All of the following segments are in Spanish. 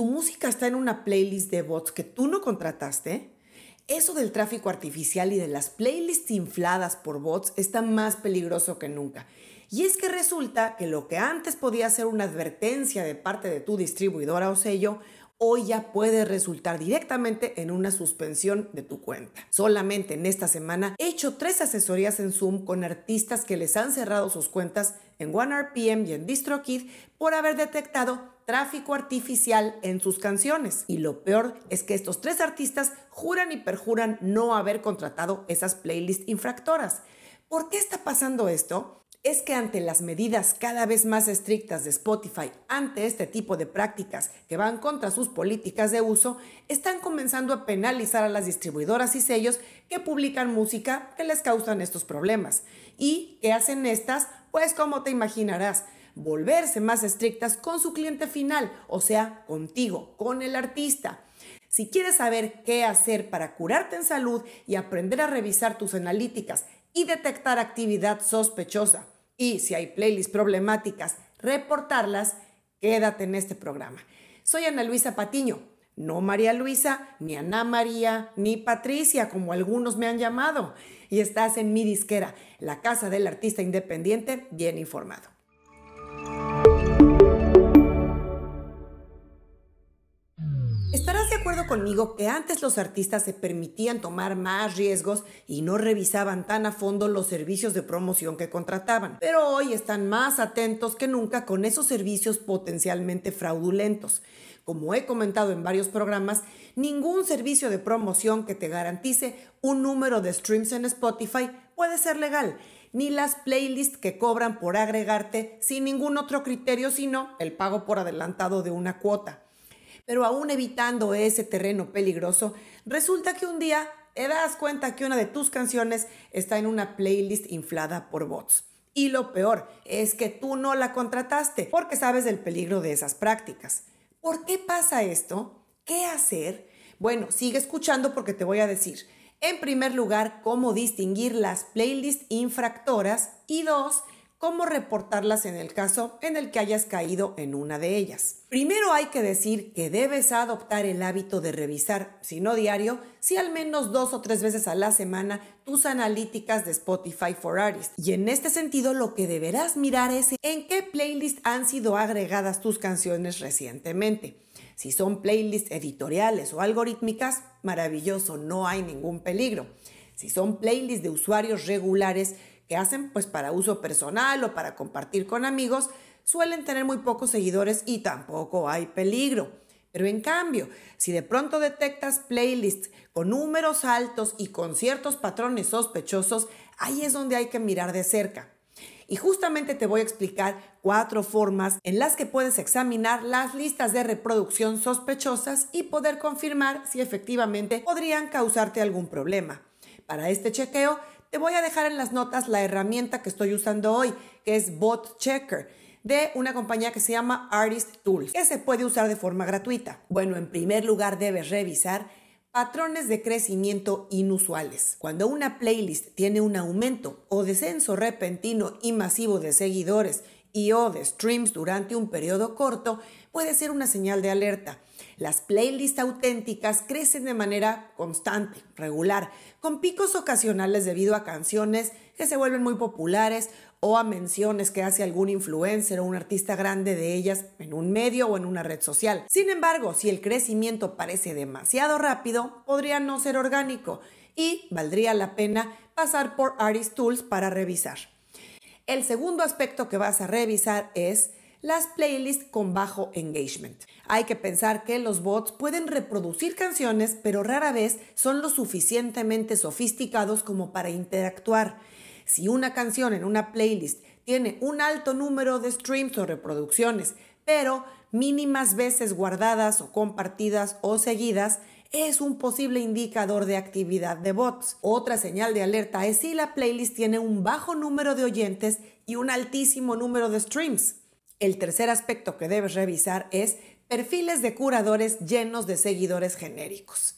¿Tu música está en una playlist de bots que tú no contrataste? Eso del tráfico artificial y de las playlists infladas por bots está más peligroso que nunca. Y es que resulta que lo que antes podía ser una advertencia de parte de tu distribuidora o sello, hoy ya puede resultar directamente en una suspensión de tu cuenta. Solamente en esta semana he hecho tres asesorías en Zoom con artistas que les han cerrado sus cuentas en OneRPM y en DistroKid por haber detectado tráfico artificial en sus canciones. Y lo peor es que estos tres artistas juran y perjuran no haber contratado esas playlists infractoras. ¿Por qué está pasando esto? es que ante las medidas cada vez más estrictas de Spotify ante este tipo de prácticas que van contra sus políticas de uso, están comenzando a penalizar a las distribuidoras y sellos que publican música que les causan estos problemas. ¿Y qué hacen estas? Pues como te imaginarás, volverse más estrictas con su cliente final, o sea, contigo, con el artista. Si quieres saber qué hacer para curarte en salud y aprender a revisar tus analíticas y detectar actividad sospechosa. Y si hay playlists problemáticas, reportarlas, quédate en este programa. Soy Ana Luisa Patiño, no María Luisa, ni Ana María, ni Patricia, como algunos me han llamado. Y estás en mi disquera, la casa del artista independiente bien informado. De acuerdo conmigo que antes los artistas se permitían tomar más riesgos y no revisaban tan a fondo los servicios de promoción que contrataban, pero hoy están más atentos que nunca con esos servicios potencialmente fraudulentos. Como he comentado en varios programas, ningún servicio de promoción que te garantice un número de streams en Spotify puede ser legal, ni las playlists que cobran por agregarte sin ningún otro criterio sino el pago por adelantado de una cuota. Pero aún evitando ese terreno peligroso, resulta que un día te das cuenta que una de tus canciones está en una playlist inflada por bots. Y lo peor es que tú no la contrataste porque sabes del peligro de esas prácticas. ¿Por qué pasa esto? ¿Qué hacer? Bueno, sigue escuchando porque te voy a decir. En primer lugar, cómo distinguir las playlists infractoras y dos, cómo reportarlas en el caso en el que hayas caído en una de ellas. Primero hay que decir que debes adoptar el hábito de revisar, si no diario, si al menos dos o tres veces a la semana tus analíticas de Spotify for Artists. Y en este sentido lo que deberás mirar es en qué playlist han sido agregadas tus canciones recientemente. Si son playlists editoriales o algorítmicas, maravilloso, no hay ningún peligro. Si son playlists de usuarios regulares, que hacen pues para uso personal o para compartir con amigos, suelen tener muy pocos seguidores y tampoco hay peligro. Pero en cambio, si de pronto detectas playlists con números altos y con ciertos patrones sospechosos, ahí es donde hay que mirar de cerca. Y justamente te voy a explicar cuatro formas en las que puedes examinar las listas de reproducción sospechosas y poder confirmar si efectivamente podrían causarte algún problema. Para este chequeo te voy a dejar en las notas la herramienta que estoy usando hoy, que es Bot Checker de una compañía que se llama Artist Tools, que se puede usar de forma gratuita. Bueno, en primer lugar debes revisar patrones de crecimiento inusuales. Cuando una playlist tiene un aumento o descenso repentino y masivo de seguidores y o de streams durante un periodo corto, puede ser una señal de alerta. Las playlists auténticas crecen de manera constante, regular, con picos ocasionales debido a canciones que se vuelven muy populares o a menciones que hace algún influencer o un artista grande de ellas en un medio o en una red social. Sin embargo, si el crecimiento parece demasiado rápido, podría no ser orgánico y valdría la pena pasar por Artist Tools para revisar. El segundo aspecto que vas a revisar es las playlists con bajo engagement. Hay que pensar que los bots pueden reproducir canciones, pero rara vez son lo suficientemente sofisticados como para interactuar. Si una canción en una playlist tiene un alto número de streams o reproducciones, pero mínimas veces guardadas o compartidas o seguidas, es un posible indicador de actividad de bots. Otra señal de alerta es si la playlist tiene un bajo número de oyentes y un altísimo número de streams. El tercer aspecto que debes revisar es perfiles de curadores llenos de seguidores genéricos.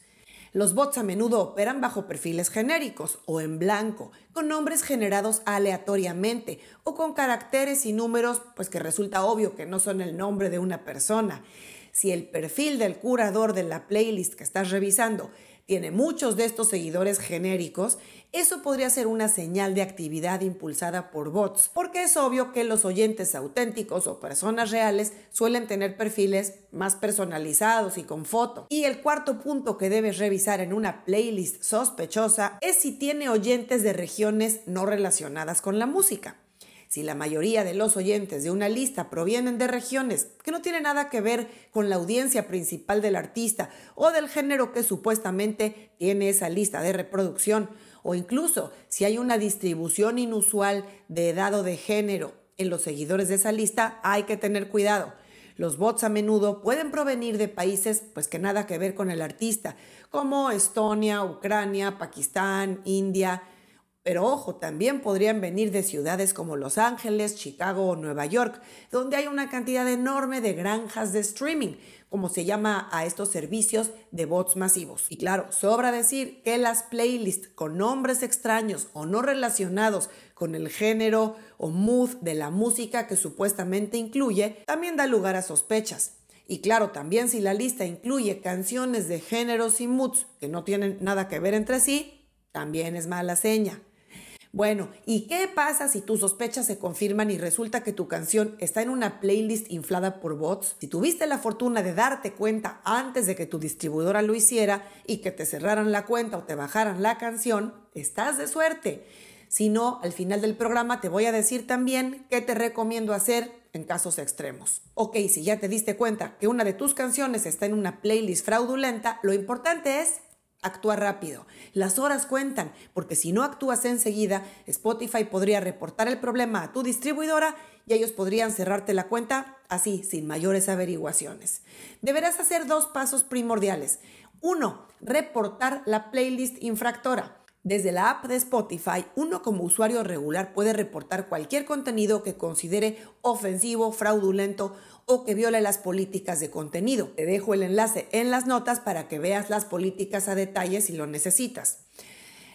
Los bots a menudo operan bajo perfiles genéricos o en blanco, con nombres generados aleatoriamente o con caracteres y números pues que resulta obvio que no son el nombre de una persona. Si el perfil del curador de la playlist que estás revisando tiene muchos de estos seguidores genéricos, eso podría ser una señal de actividad impulsada por bots, porque es obvio que los oyentes auténticos o personas reales suelen tener perfiles más personalizados y con foto. Y el cuarto punto que debes revisar en una playlist sospechosa es si tiene oyentes de regiones no relacionadas con la música. Si la mayoría de los oyentes de una lista provienen de regiones que no tienen nada que ver con la audiencia principal del artista o del género que supuestamente tiene esa lista de reproducción, o incluso si hay una distribución inusual de edad o de género en los seguidores de esa lista, hay que tener cuidado. Los bots a menudo pueden provenir de países pues que nada que ver con el artista, como Estonia, Ucrania, Pakistán, India, pero ojo, también podrían venir de ciudades como Los Ángeles, Chicago o Nueva York, donde hay una cantidad enorme de granjas de streaming, como se llama a estos servicios de bots masivos. Y claro, sobra decir que las playlists con nombres extraños o no relacionados con el género o mood de la música que supuestamente incluye, también da lugar a sospechas. Y claro, también si la lista incluye canciones de géneros y moods que no tienen nada que ver entre sí, también es mala seña. Bueno, ¿y qué pasa si tus sospechas se confirman y resulta que tu canción está en una playlist inflada por bots? Si tuviste la fortuna de darte cuenta antes de que tu distribuidora lo hiciera y que te cerraran la cuenta o te bajaran la canción, estás de suerte. Si no, al final del programa te voy a decir también qué te recomiendo hacer en casos extremos. Ok, si ya te diste cuenta que una de tus canciones está en una playlist fraudulenta, lo importante es Actúa rápido. Las horas cuentan, porque si no actúas enseguida, Spotify podría reportar el problema a tu distribuidora y ellos podrían cerrarte la cuenta así, sin mayores averiguaciones. Deberás hacer dos pasos primordiales. Uno, reportar la playlist infractora. Desde la app de Spotify, uno como usuario regular puede reportar cualquier contenido que considere ofensivo, fraudulento o que viole las políticas de contenido. Te dejo el enlace en las notas para que veas las políticas a detalle si lo necesitas.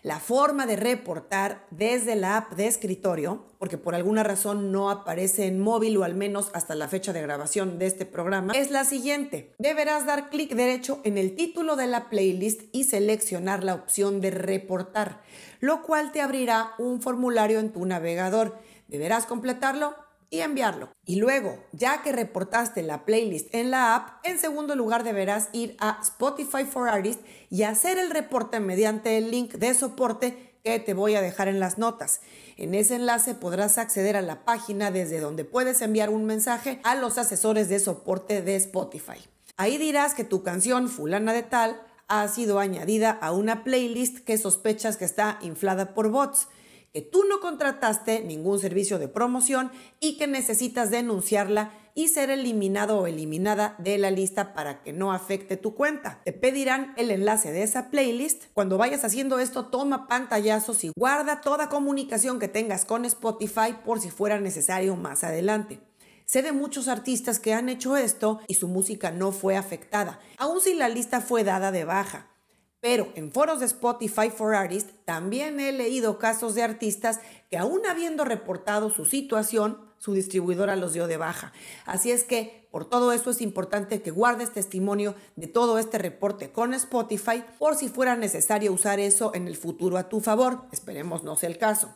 La forma de reportar desde la app de escritorio, porque por alguna razón no aparece en móvil o al menos hasta la fecha de grabación de este programa, es la siguiente. Deberás dar clic derecho en el título de la playlist y seleccionar la opción de reportar, lo cual te abrirá un formulario en tu navegador. Deberás completarlo y enviarlo. Y luego, ya que reportaste la playlist en la app, en segundo lugar deberás ir a Spotify for Artists y hacer el reporte mediante el link de soporte que te voy a dejar en las notas. En ese enlace podrás acceder a la página desde donde puedes enviar un mensaje a los asesores de soporte de Spotify. Ahí dirás que tu canción fulana de tal ha sido añadida a una playlist que sospechas que está inflada por bots que tú no contrataste ningún servicio de promoción y que necesitas denunciarla y ser eliminado o eliminada de la lista para que no afecte tu cuenta. Te pedirán el enlace de esa playlist. Cuando vayas haciendo esto, toma pantallazos y guarda toda comunicación que tengas con Spotify por si fuera necesario más adelante. Sé de muchos artistas que han hecho esto y su música no fue afectada, aun si la lista fue dada de baja. Pero en foros de Spotify for Artists también he leído casos de artistas que aún habiendo reportado su situación, su distribuidora los dio de baja. Así es que por todo eso es importante que guardes testimonio de todo este reporte con Spotify por si fuera necesario usar eso en el futuro a tu favor. Esperemos no sea el caso.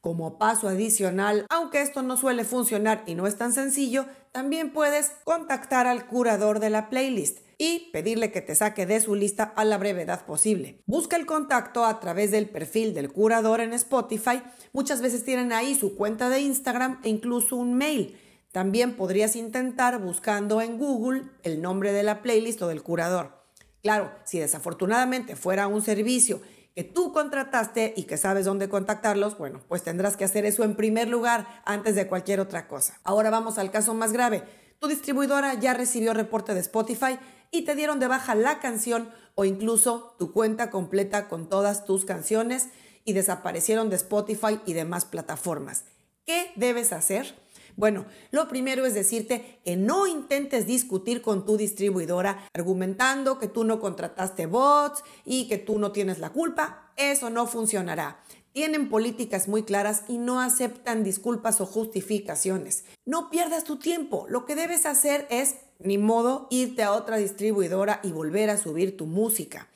Como paso adicional, aunque esto no suele funcionar y no es tan sencillo, también puedes contactar al curador de la playlist y pedirle que te saque de su lista a la brevedad posible. Busca el contacto a través del perfil del curador en Spotify. Muchas veces tienen ahí su cuenta de Instagram e incluso un mail. También podrías intentar buscando en Google el nombre de la playlist o del curador. Claro, si desafortunadamente fuera un servicio que tú contrataste y que sabes dónde contactarlos, bueno, pues tendrás que hacer eso en primer lugar antes de cualquier otra cosa. Ahora vamos al caso más grave. Tu distribuidora ya recibió reporte de Spotify y te dieron de baja la canción o incluso tu cuenta completa con todas tus canciones y desaparecieron de Spotify y demás plataformas. ¿Qué debes hacer? Bueno, lo primero es decirte que no intentes discutir con tu distribuidora argumentando que tú no contrataste bots y que tú no tienes la culpa. Eso no funcionará. Tienen políticas muy claras y no aceptan disculpas o justificaciones. No pierdas tu tiempo. Lo que debes hacer es ni modo irte a otra distribuidora y volver a subir tu música.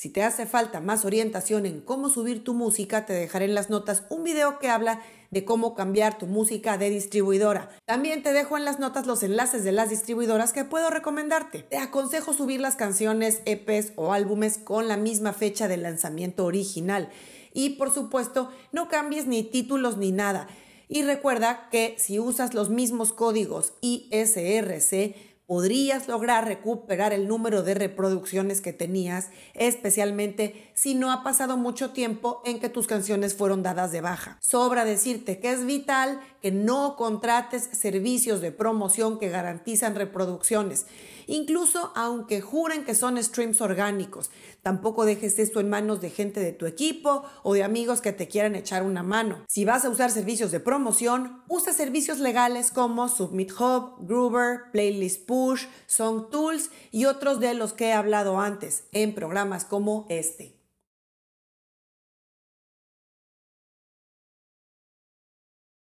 Si te hace falta más orientación en cómo subir tu música, te dejaré en las notas un video que habla de cómo cambiar tu música de distribuidora. También te dejo en las notas los enlaces de las distribuidoras que puedo recomendarte. Te aconsejo subir las canciones, EPs o álbumes con la misma fecha de lanzamiento original. Y por supuesto, no cambies ni títulos ni nada. Y recuerda que si usas los mismos códigos ISRC, podrías lograr recuperar el número de reproducciones que tenías, especialmente si no ha pasado mucho tiempo en que tus canciones fueron dadas de baja. Sobra decirte que es vital que no contrates servicios de promoción que garantizan reproducciones, incluso aunque juren que son streams orgánicos. Tampoco dejes esto en manos de gente de tu equipo o de amigos que te quieran echar una mano. Si vas a usar servicios de promoción, usa servicios legales como Submit Hub, Groover, Playlist Push, Song Tools y otros de los que he hablado antes en programas como este.